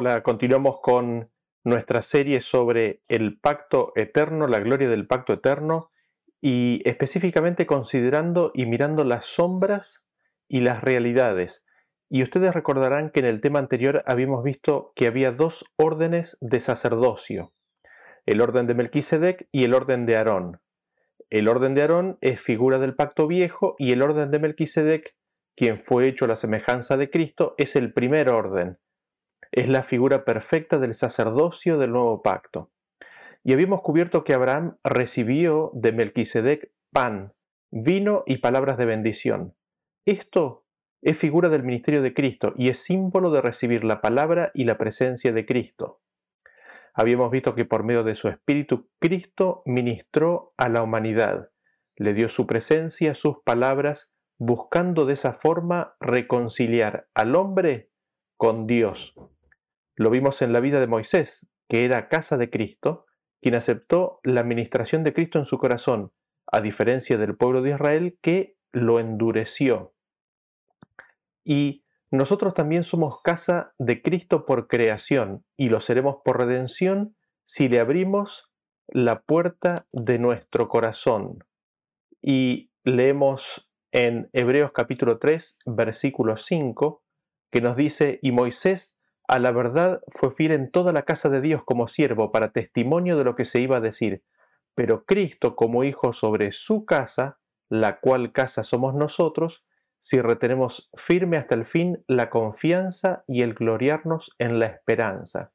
Hola, continuamos con nuestra serie sobre el pacto eterno, la gloria del pacto eterno, y específicamente considerando y mirando las sombras y las realidades. Y ustedes recordarán que en el tema anterior habíamos visto que había dos órdenes de sacerdocio, el orden de Melquisedec y el orden de Aarón. El orden de Aarón es figura del pacto viejo y el orden de Melquisedec, quien fue hecho a la semejanza de Cristo, es el primer orden es la figura perfecta del sacerdocio del nuevo pacto. Y habíamos cubierto que Abraham recibió de Melquisedec pan, vino y palabras de bendición. Esto es figura del ministerio de Cristo y es símbolo de recibir la palabra y la presencia de Cristo. Habíamos visto que por medio de su Espíritu Cristo ministró a la humanidad, le dio su presencia, sus palabras, buscando de esa forma reconciliar al hombre con Dios. Lo vimos en la vida de Moisés, que era casa de Cristo, quien aceptó la administración de Cristo en su corazón, a diferencia del pueblo de Israel que lo endureció. Y nosotros también somos casa de Cristo por creación y lo seremos por redención si le abrimos la puerta de nuestro corazón. Y leemos en Hebreos capítulo 3, versículo 5, que nos dice, y Moisés a la verdad fue fiel en toda la casa de Dios como siervo para testimonio de lo que se iba a decir, pero Cristo como Hijo sobre su casa, la cual casa somos nosotros, si retenemos firme hasta el fin la confianza y el gloriarnos en la esperanza.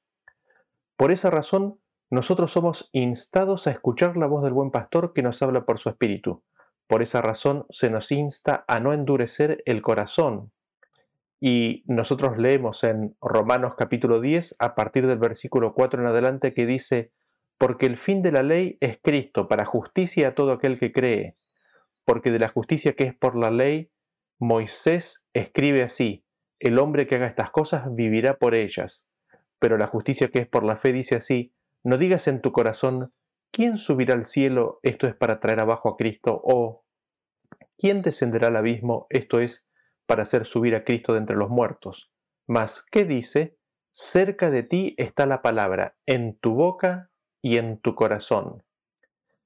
Por esa razón, nosotros somos instados a escuchar la voz del buen pastor que nos habla por su espíritu. Por esa razón se nos insta a no endurecer el corazón, y nosotros leemos en Romanos capítulo 10, a partir del versículo 4 en adelante, que dice, porque el fin de la ley es Cristo, para justicia a todo aquel que cree, porque de la justicia que es por la ley, Moisés escribe así, el hombre que haga estas cosas vivirá por ellas, pero la justicia que es por la fe dice así, no digas en tu corazón, ¿quién subirá al cielo? Esto es para traer abajo a Cristo, o ¿quién descenderá al abismo? Esto es para hacer subir a Cristo de entre los muertos. Mas, ¿qué dice? Cerca de ti está la palabra, en tu boca y en tu corazón.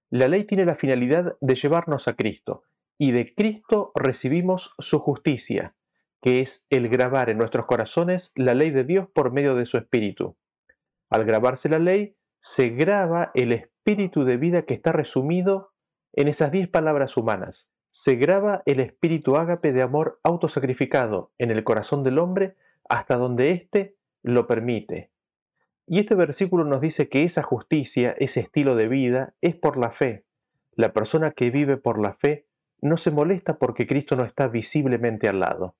La ley tiene la finalidad de llevarnos a Cristo, y de Cristo recibimos su justicia, que es el grabar en nuestros corazones la ley de Dios por medio de su Espíritu. Al grabarse la ley, se graba el espíritu de vida que está resumido en esas diez palabras humanas, se graba el espíritu ágape de amor autosacrificado en el corazón del hombre hasta donde éste lo permite. Y este versículo nos dice que esa justicia, ese estilo de vida, es por la fe. La persona que vive por la fe no se molesta porque Cristo no está visiblemente al lado.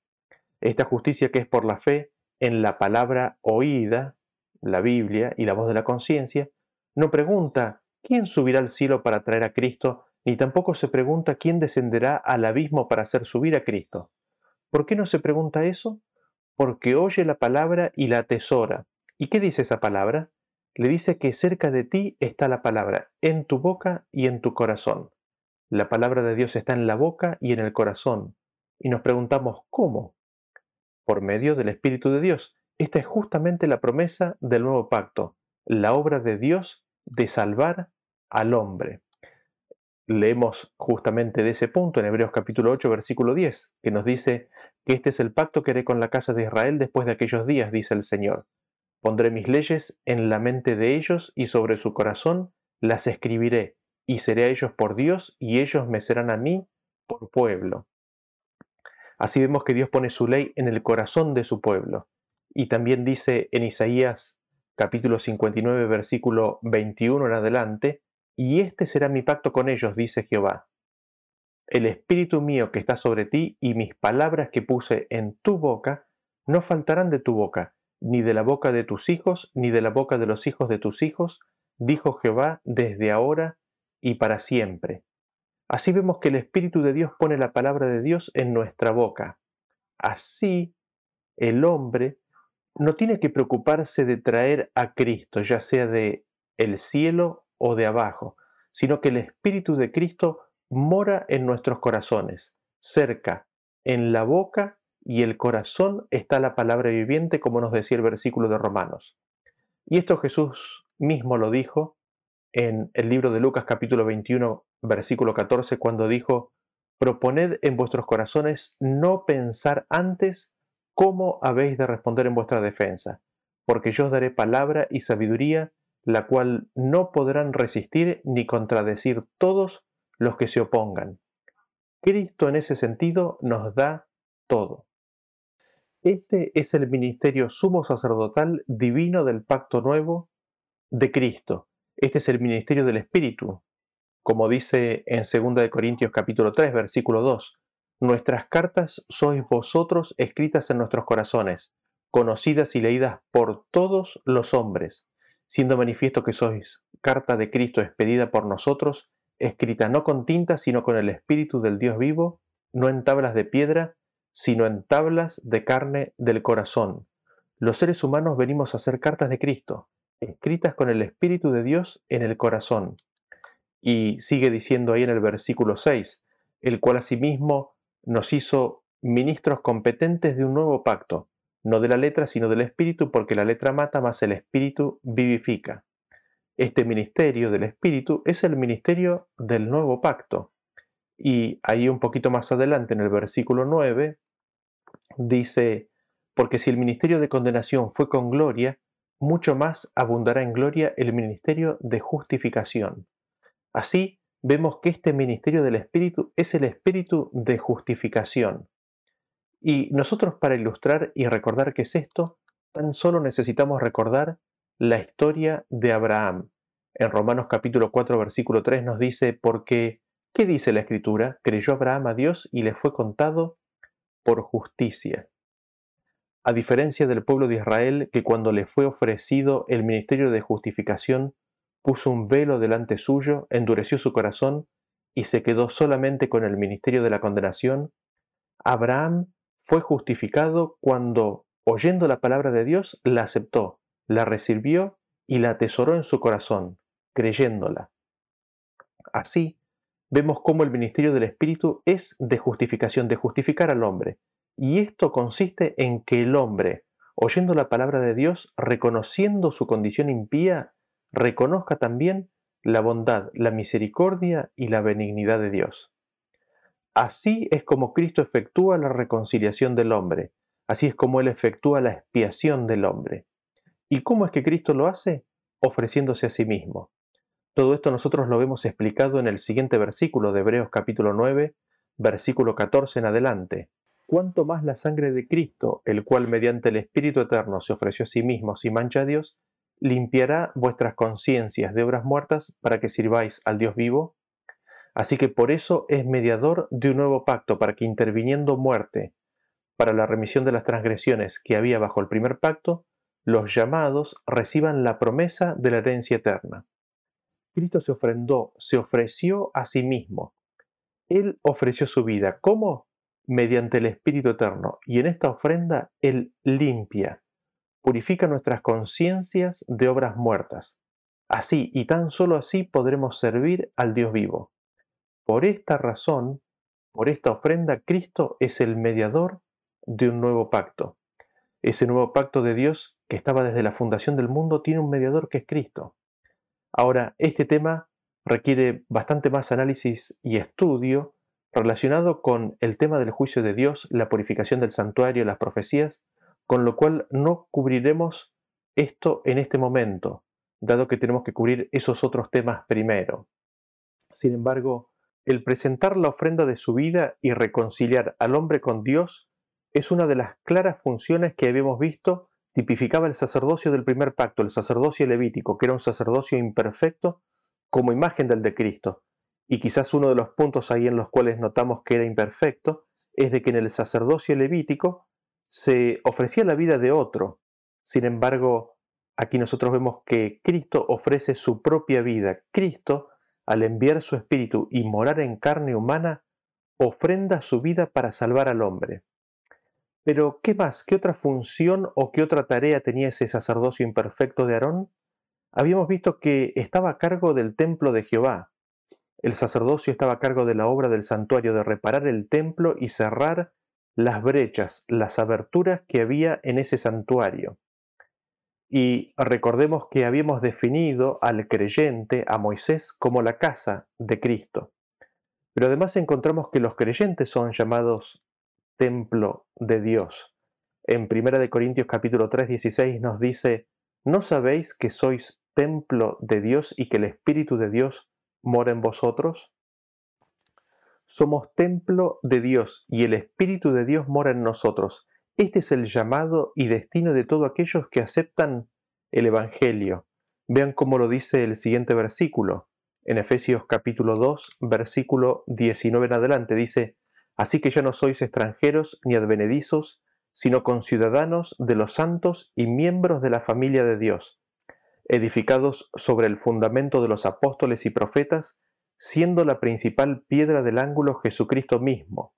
Esta justicia que es por la fe, en la palabra oída, la Biblia y la voz de la conciencia, no pregunta, ¿quién subirá al cielo para traer a Cristo ni tampoco se pregunta quién descenderá al abismo para hacer subir a Cristo. ¿Por qué no se pregunta eso? Porque oye la palabra y la atesora. ¿Y qué dice esa palabra? Le dice que cerca de ti está la palabra, en tu boca y en tu corazón. La palabra de Dios está en la boca y en el corazón. Y nos preguntamos, ¿cómo? Por medio del Espíritu de Dios. Esta es justamente la promesa del nuevo pacto, la obra de Dios de salvar al hombre leemos justamente de ese punto en Hebreos capítulo 8, versículo 10, que nos dice que este es el pacto que haré con la casa de Israel después de aquellos días, dice el Señor. Pondré mis leyes en la mente de ellos y sobre su corazón las escribiré, y seré a ellos por Dios y ellos me serán a mí por pueblo. Así vemos que Dios pone su ley en el corazón de su pueblo. Y también dice en Isaías capítulo 59, versículo 21 en adelante, y este será mi pacto con ellos, dice Jehová. El espíritu mío que está sobre ti y mis palabras que puse en tu boca no faltarán de tu boca, ni de la boca de tus hijos, ni de la boca de los hijos de tus hijos, dijo Jehová desde ahora y para siempre. Así vemos que el Espíritu de Dios pone la palabra de Dios en nuestra boca. Así, el hombre no tiene que preocuparse de traer a Cristo, ya sea de el cielo o de abajo, sino que el Espíritu de Cristo mora en nuestros corazones, cerca, en la boca y el corazón está la palabra viviente, como nos decía el versículo de Romanos. Y esto Jesús mismo lo dijo en el libro de Lucas capítulo 21, versículo 14, cuando dijo, Proponed en vuestros corazones no pensar antes cómo habéis de responder en vuestra defensa, porque yo os daré palabra y sabiduría, la cual no podrán resistir ni contradecir todos los que se opongan. Cristo en ese sentido nos da todo. Este es el ministerio sumo sacerdotal divino del pacto nuevo de Cristo. Este es el ministerio del Espíritu. Como dice en 2 Corintios capítulo 3, versículo 2, Nuestras cartas sois vosotros escritas en nuestros corazones, conocidas y leídas por todos los hombres, siendo manifiesto que sois carta de Cristo expedida por nosotros, escrita no con tinta, sino con el Espíritu del Dios vivo, no en tablas de piedra, sino en tablas de carne del corazón. Los seres humanos venimos a hacer cartas de Cristo, escritas con el Espíritu de Dios en el corazón. Y sigue diciendo ahí en el versículo 6, el cual asimismo nos hizo ministros competentes de un nuevo pacto, no de la letra, sino del Espíritu, porque la letra mata, más el Espíritu vivifica. Este ministerio del Espíritu es el ministerio del nuevo pacto. Y ahí un poquito más adelante, en el versículo 9, dice, porque si el ministerio de condenación fue con gloria, mucho más abundará en gloria el ministerio de justificación. Así, vemos que este ministerio del Espíritu es el Espíritu de justificación. Y nosotros para ilustrar y recordar qué es esto, tan solo necesitamos recordar la historia de Abraham. En Romanos capítulo 4 versículo 3 nos dice, porque, ¿qué dice la Escritura? Creyó Abraham a Dios y le fue contado por justicia. A diferencia del pueblo de Israel, que cuando le fue ofrecido el ministerio de justificación, puso un velo delante suyo, endureció su corazón y se quedó solamente con el ministerio de la condenación, Abraham fue justificado cuando, oyendo la palabra de Dios, la aceptó, la recibió y la atesoró en su corazón, creyéndola. Así, vemos cómo el ministerio del Espíritu es de justificación, de justificar al hombre. Y esto consiste en que el hombre, oyendo la palabra de Dios, reconociendo su condición impía, reconozca también la bondad, la misericordia y la benignidad de Dios. Así es como Cristo efectúa la reconciliación del hombre, así es como Él efectúa la expiación del hombre. ¿Y cómo es que Cristo lo hace? Ofreciéndose a sí mismo. Todo esto nosotros lo vemos explicado en el siguiente versículo de Hebreos capítulo 9, versículo 14 en adelante. Cuanto más la sangre de Cristo, el cual mediante el Espíritu Eterno se ofreció a sí mismo sin mancha a Dios, limpiará vuestras conciencias de obras muertas para que sirváis al Dios vivo? Así que por eso es mediador de un nuevo pacto, para que interviniendo muerte para la remisión de las transgresiones que había bajo el primer pacto, los llamados reciban la promesa de la herencia eterna. Cristo se ofrendó, se ofreció a sí mismo. Él ofreció su vida. ¿Cómo? Mediante el Espíritu Eterno. Y en esta ofrenda Él limpia, purifica nuestras conciencias de obras muertas. Así y tan solo así podremos servir al Dios vivo. Por esta razón, por esta ofrenda, Cristo es el mediador de un nuevo pacto. Ese nuevo pacto de Dios que estaba desde la fundación del mundo tiene un mediador que es Cristo. Ahora, este tema requiere bastante más análisis y estudio relacionado con el tema del juicio de Dios, la purificación del santuario, las profecías, con lo cual no cubriremos esto en este momento, dado que tenemos que cubrir esos otros temas primero. Sin embargo, el presentar la ofrenda de su vida y reconciliar al hombre con Dios es una de las claras funciones que habíamos visto tipificaba el sacerdocio del primer pacto, el sacerdocio levítico, que era un sacerdocio imperfecto como imagen del de Cristo. Y quizás uno de los puntos ahí en los cuales notamos que era imperfecto es de que en el sacerdocio levítico se ofrecía la vida de otro. Sin embargo, aquí nosotros vemos que Cristo ofrece su propia vida. Cristo, al enviar su espíritu y morar en carne humana, ofrenda su vida para salvar al hombre. Pero, ¿qué más? ¿Qué otra función o qué otra tarea tenía ese sacerdocio imperfecto de Aarón? Habíamos visto que estaba a cargo del templo de Jehová. El sacerdocio estaba a cargo de la obra del santuario, de reparar el templo y cerrar las brechas, las aberturas que había en ese santuario. Y recordemos que habíamos definido al creyente, a Moisés, como la casa de Cristo. Pero además encontramos que los creyentes son llamados templo de Dios. En 1 Corintios capítulo 3, 16 nos dice, ¿no sabéis que sois templo de Dios y que el Espíritu de Dios mora en vosotros? Somos templo de Dios y el Espíritu de Dios mora en nosotros. Este es el llamado y destino de todos aquellos que aceptan el Evangelio. Vean cómo lo dice el siguiente versículo. En Efesios capítulo 2, versículo 19 en adelante dice, Así que ya no sois extranjeros ni advenedizos, sino conciudadanos de los santos y miembros de la familia de Dios, edificados sobre el fundamento de los apóstoles y profetas, siendo la principal piedra del ángulo Jesucristo mismo,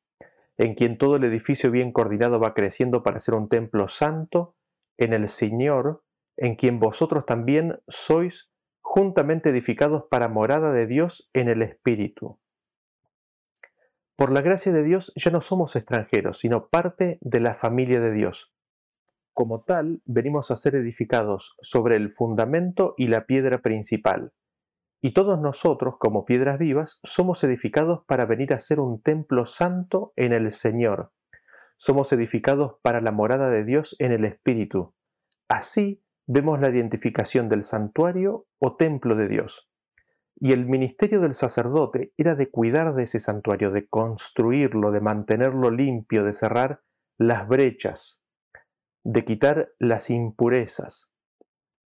en quien todo el edificio bien coordinado va creciendo para ser un templo santo en el Señor, en quien vosotros también sois juntamente edificados para morada de Dios en el Espíritu. Por la gracia de Dios ya no somos extranjeros, sino parte de la familia de Dios. Como tal, venimos a ser edificados sobre el fundamento y la piedra principal, y todos nosotros, como piedras vivas, somos edificados para venir a ser un templo santo en el Señor. Somos edificados para la morada de Dios en el Espíritu. Así vemos la identificación del santuario o templo de Dios. Y el ministerio del sacerdote era de cuidar de ese santuario, de construirlo, de mantenerlo limpio, de cerrar las brechas, de quitar las impurezas.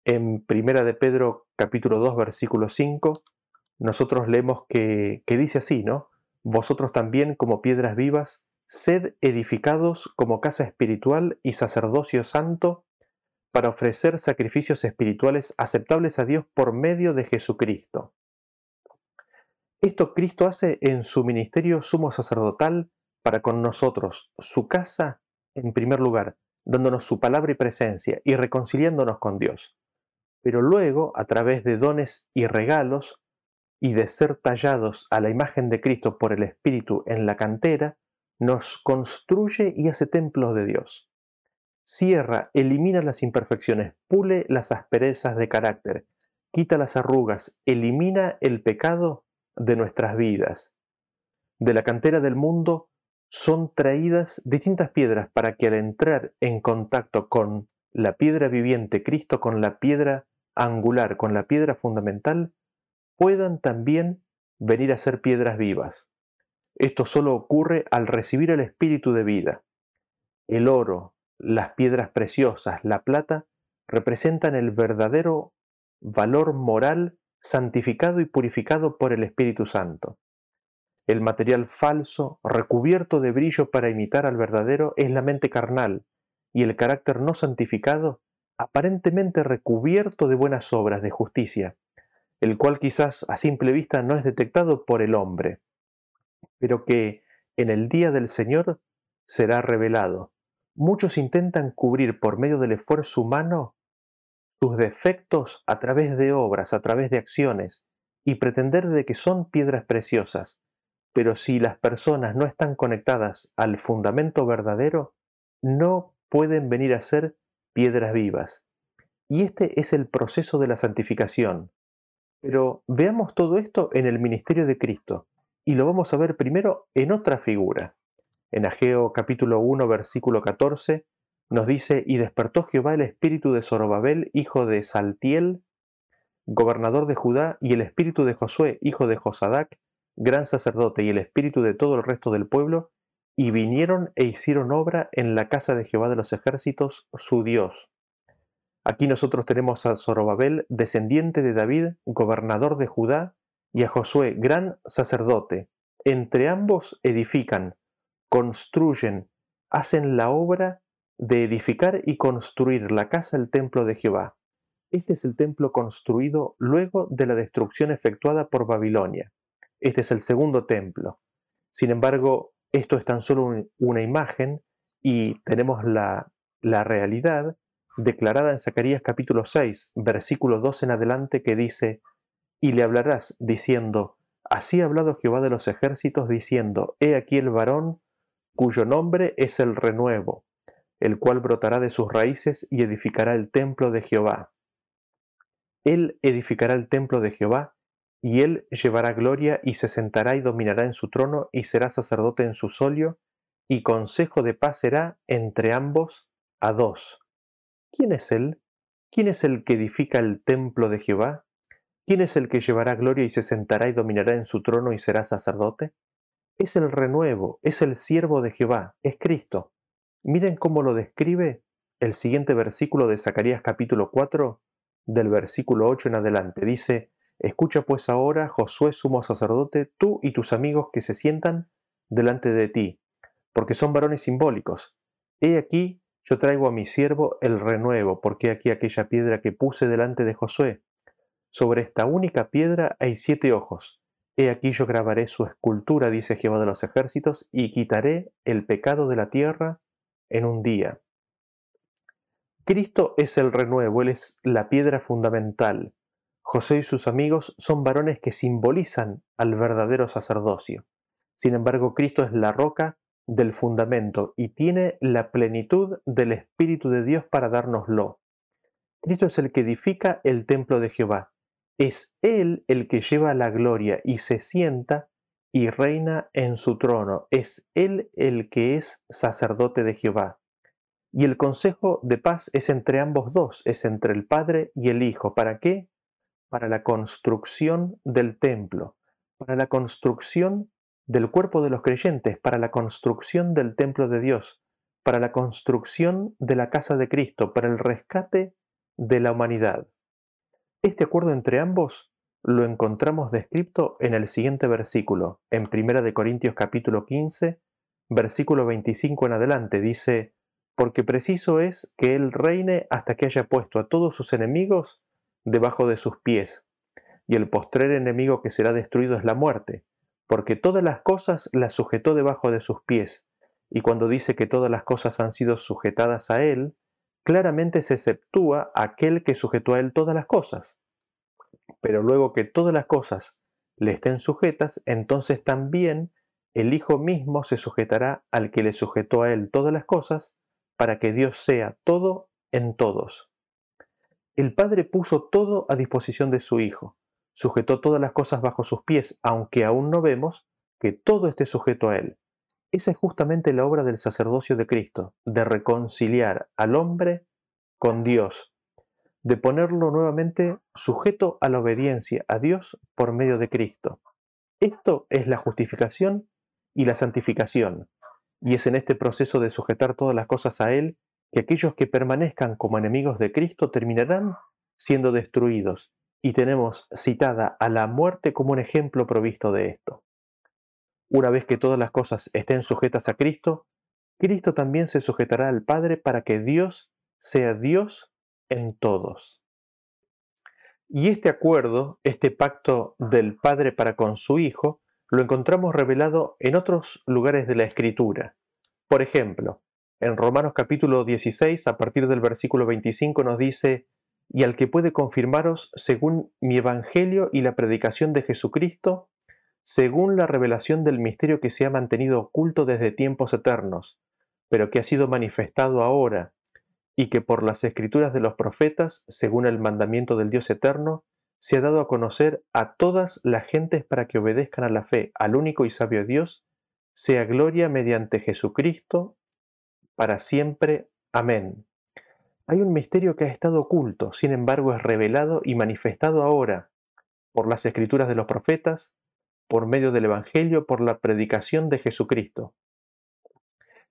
En Primera de Pedro capítulo 2, versículo 5, nosotros leemos que, que dice así, ¿no? Vosotros también, como piedras vivas, sed edificados como casa espiritual y sacerdocio santo para ofrecer sacrificios espirituales aceptables a Dios por medio de Jesucristo. Esto Cristo hace en su ministerio sumo sacerdotal para con nosotros, su casa, en primer lugar, dándonos su palabra y presencia y reconciliándonos con Dios pero luego, a través de dones y regalos, y de ser tallados a la imagen de Cristo por el Espíritu en la cantera, nos construye y hace templos de Dios. Cierra, elimina las imperfecciones, pule las asperezas de carácter, quita las arrugas, elimina el pecado de nuestras vidas. De la cantera del mundo son traídas distintas piedras para que al entrar en contacto con la piedra viviente, Cristo con la piedra angular, con la piedra fundamental, puedan también venir a ser piedras vivas. Esto solo ocurre al recibir el espíritu de vida. El oro, las piedras preciosas, la plata, representan el verdadero valor moral santificado y purificado por el Espíritu Santo. El material falso, recubierto de brillo para imitar al verdadero, es la mente carnal, y el carácter no santificado, aparentemente recubierto de buenas obras de justicia, el cual quizás a simple vista no es detectado por el hombre, pero que en el día del Señor será revelado. Muchos intentan cubrir por medio del esfuerzo humano sus defectos a través de obras, a través de acciones, y pretender de que son piedras preciosas. Pero si las personas no están conectadas al fundamento verdadero, no pueden venir a ser piedras vivas. Y este es el proceso de la santificación. Pero veamos todo esto en el ministerio de Cristo, y lo vamos a ver primero en otra figura. En Ageo capítulo 1 versículo 14 nos dice, y despertó Jehová el espíritu de Zorobabel, hijo de Saltiel, gobernador de Judá, y el espíritu de Josué, hijo de Josadac, gran sacerdote, y el espíritu de todo el resto del pueblo, y vinieron e hicieron obra en la casa de Jehová de los ejércitos, su Dios. Aquí nosotros tenemos a Zorobabel, descendiente de David, gobernador de Judá, y a Josué, gran sacerdote. Entre ambos edifican, construyen, hacen la obra de edificar y construir la casa, el templo de Jehová. Este es el templo construido luego de la destrucción efectuada por Babilonia. Este es el segundo templo. Sin embargo, esto es tan solo una imagen y tenemos la, la realidad declarada en Zacarías capítulo 6, versículo 2 en adelante, que dice, Y le hablarás diciendo, Así ha hablado Jehová de los ejércitos, diciendo, He aquí el varón cuyo nombre es el renuevo, el cual brotará de sus raíces y edificará el templo de Jehová. Él edificará el templo de Jehová, y él llevará gloria y se sentará y dominará en su trono y será sacerdote en su solio, y consejo de paz será entre ambos a dos. ¿Quién es él? ¿Quién es el que edifica el templo de Jehová? ¿Quién es el que llevará gloria y se sentará y dominará en su trono y será sacerdote? Es el renuevo, es el siervo de Jehová, es Cristo. Miren cómo lo describe el siguiente versículo de Zacarías capítulo 4, del versículo 8 en adelante. Dice, Escucha pues ahora, Josué sumo sacerdote, tú y tus amigos que se sientan delante de ti, porque son varones simbólicos. He aquí, yo traigo a mi siervo el renuevo, porque aquí aquella piedra que puse delante de Josué. Sobre esta única piedra hay siete ojos. He aquí yo grabaré su escultura, dice Jehová de los ejércitos, y quitaré el pecado de la tierra en un día. Cristo es el renuevo, Él es la piedra fundamental. José y sus amigos son varones que simbolizan al verdadero sacerdocio. Sin embargo, Cristo es la roca del fundamento y tiene la plenitud del Espíritu de Dios para dárnoslo. Cristo es el que edifica el templo de Jehová. Es Él el que lleva la gloria y se sienta y reina en su trono. Es Él el que es sacerdote de Jehová. Y el consejo de paz es entre ambos dos, es entre el Padre y el Hijo. ¿Para qué? Para la construcción del templo, para la construcción del cuerpo de los creyentes, para la construcción del templo de Dios, para la construcción de la casa de Cristo, para el rescate de la humanidad. Este acuerdo entre ambos lo encontramos descrito en el siguiente versículo, en 1 de Corintios capítulo 15, versículo 25 en adelante, dice, porque preciso es que Él reine hasta que haya puesto a todos sus enemigos debajo de sus pies, y el postrer enemigo que será destruido es la muerte, porque todas las cosas las sujetó debajo de sus pies, y cuando dice que todas las cosas han sido sujetadas a Él, claramente se exceptúa aquel que sujetó a él todas las cosas. Pero luego que todas las cosas le estén sujetas, entonces también el Hijo mismo se sujetará al que le sujetó a él todas las cosas, para que Dios sea todo en todos. El Padre puso todo a disposición de su Hijo, sujetó todas las cosas bajo sus pies, aunque aún no vemos que todo esté sujeto a Él. Esa es justamente la obra del sacerdocio de Cristo, de reconciliar al hombre con Dios, de ponerlo nuevamente sujeto a la obediencia a Dios por medio de Cristo. Esto es la justificación y la santificación, y es en este proceso de sujetar todas las cosas a Él que aquellos que permanezcan como enemigos de Cristo terminarán siendo destruidos, y tenemos citada a la muerte como un ejemplo provisto de esto. Una vez que todas las cosas estén sujetas a Cristo, Cristo también se sujetará al Padre para que Dios sea Dios en todos. Y este acuerdo, este pacto del Padre para con su Hijo, lo encontramos revelado en otros lugares de la Escritura. Por ejemplo, en Romanos capítulo 16, a partir del versículo 25, nos dice, y al que puede confirmaros según mi Evangelio y la predicación de Jesucristo, según la revelación del misterio que se ha mantenido oculto desde tiempos eternos, pero que ha sido manifestado ahora, y que por las escrituras de los profetas, según el mandamiento del Dios eterno, se ha dado a conocer a todas las gentes para que obedezcan a la fe, al único y sabio Dios, sea gloria mediante Jesucristo, para siempre. Amén. Hay un misterio que ha estado oculto, sin embargo es revelado y manifestado ahora por las escrituras de los profetas, por medio del Evangelio, por la predicación de Jesucristo.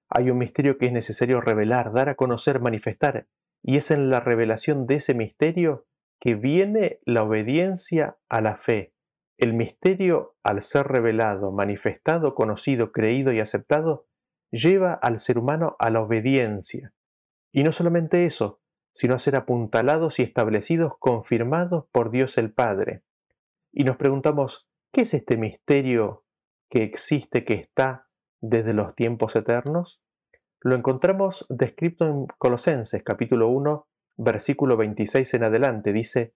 Hay un misterio que es necesario revelar, dar a conocer, manifestar, y es en la revelación de ese misterio que viene la obediencia a la fe. El misterio, al ser revelado, manifestado, conocido, creído y aceptado, lleva al ser humano a la obediencia. Y no solamente eso, sino a ser apuntalados y establecidos, confirmados por Dios el Padre. Y nos preguntamos, ¿Qué es este misterio que existe, que está desde los tiempos eternos? Lo encontramos descrito en Colosenses capítulo 1, versículo 26 en adelante. Dice,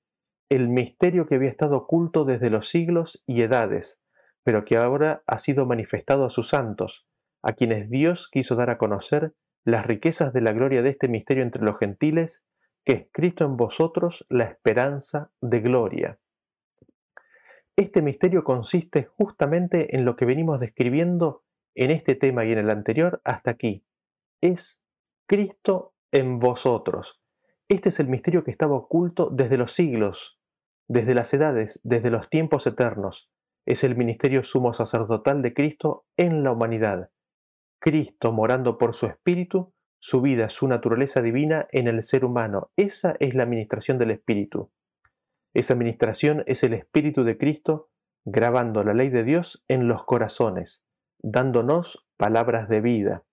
el misterio que había estado oculto desde los siglos y edades, pero que ahora ha sido manifestado a sus santos, a quienes Dios quiso dar a conocer las riquezas de la gloria de este misterio entre los gentiles, que es Cristo en vosotros la esperanza de gloria. Este misterio consiste justamente en lo que venimos describiendo en este tema y en el anterior hasta aquí. Es Cristo en vosotros. Este es el misterio que estaba oculto desde los siglos, desde las edades, desde los tiempos eternos. Es el ministerio sumo sacerdotal de Cristo en la humanidad. Cristo morando por su espíritu, su vida, su naturaleza divina en el ser humano. Esa es la administración del espíritu. Esa administración es el espíritu de Cristo grabando la ley de Dios en los corazones, dándonos palabras de vida.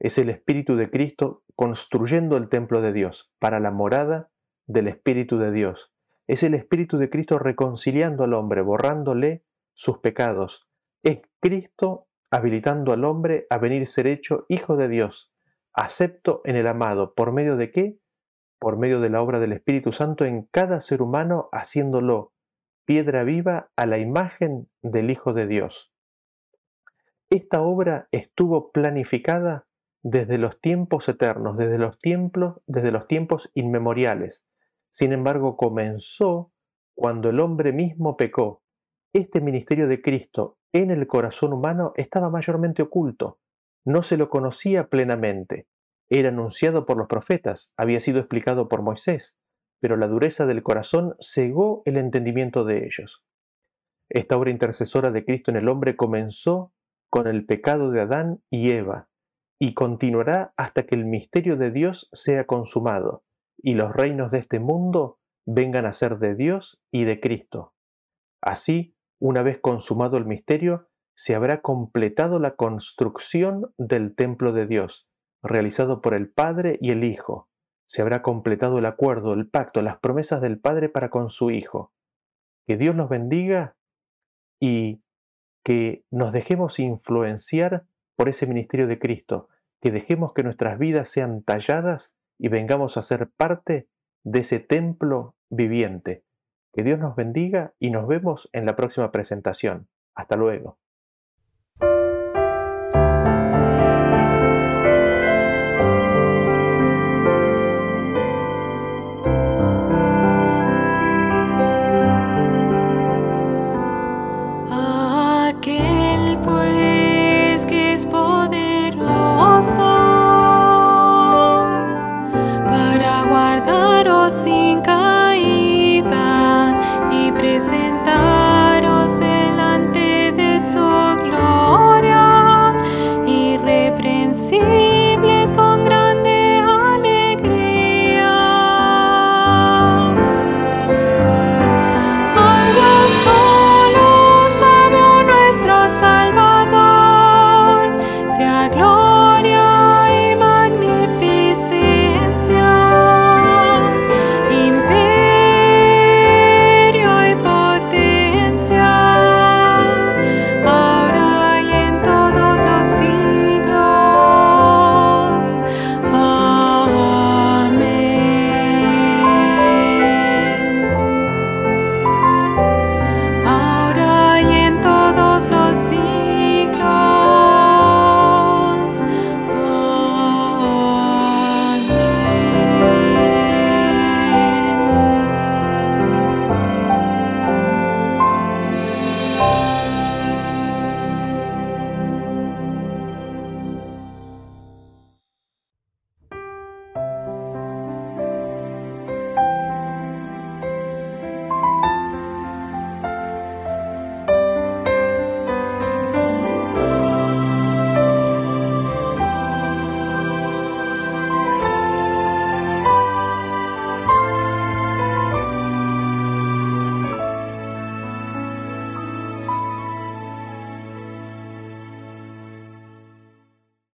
Es el espíritu de Cristo construyendo el templo de Dios para la morada del espíritu de Dios. Es el espíritu de Cristo reconciliando al hombre, borrándole sus pecados. Es Cristo habilitando al hombre a venir ser hecho hijo de Dios, acepto en el amado, ¿por medio de qué? Por medio de la obra del Espíritu Santo en cada ser humano, haciéndolo piedra viva a la imagen del Hijo de Dios. Esta obra estuvo planificada desde los tiempos eternos, desde los tiempos, desde los tiempos inmemoriales. Sin embargo, comenzó cuando el hombre mismo pecó. Este ministerio de Cristo en el corazón humano estaba mayormente oculto, no se lo conocía plenamente, era anunciado por los profetas, había sido explicado por Moisés, pero la dureza del corazón cegó el entendimiento de ellos. Esta obra intercesora de Cristo en el hombre comenzó con el pecado de Adán y Eva, y continuará hasta que el misterio de Dios sea consumado, y los reinos de este mundo vengan a ser de Dios y de Cristo. Así, una vez consumado el misterio, se habrá completado la construcción del templo de Dios, realizado por el Padre y el Hijo. Se habrá completado el acuerdo, el pacto, las promesas del Padre para con su Hijo. Que Dios nos bendiga y que nos dejemos influenciar por ese ministerio de Cristo, que dejemos que nuestras vidas sean talladas y vengamos a ser parte de ese templo viviente que Dios nos bendiga y nos vemos en la próxima presentación. Hasta luego.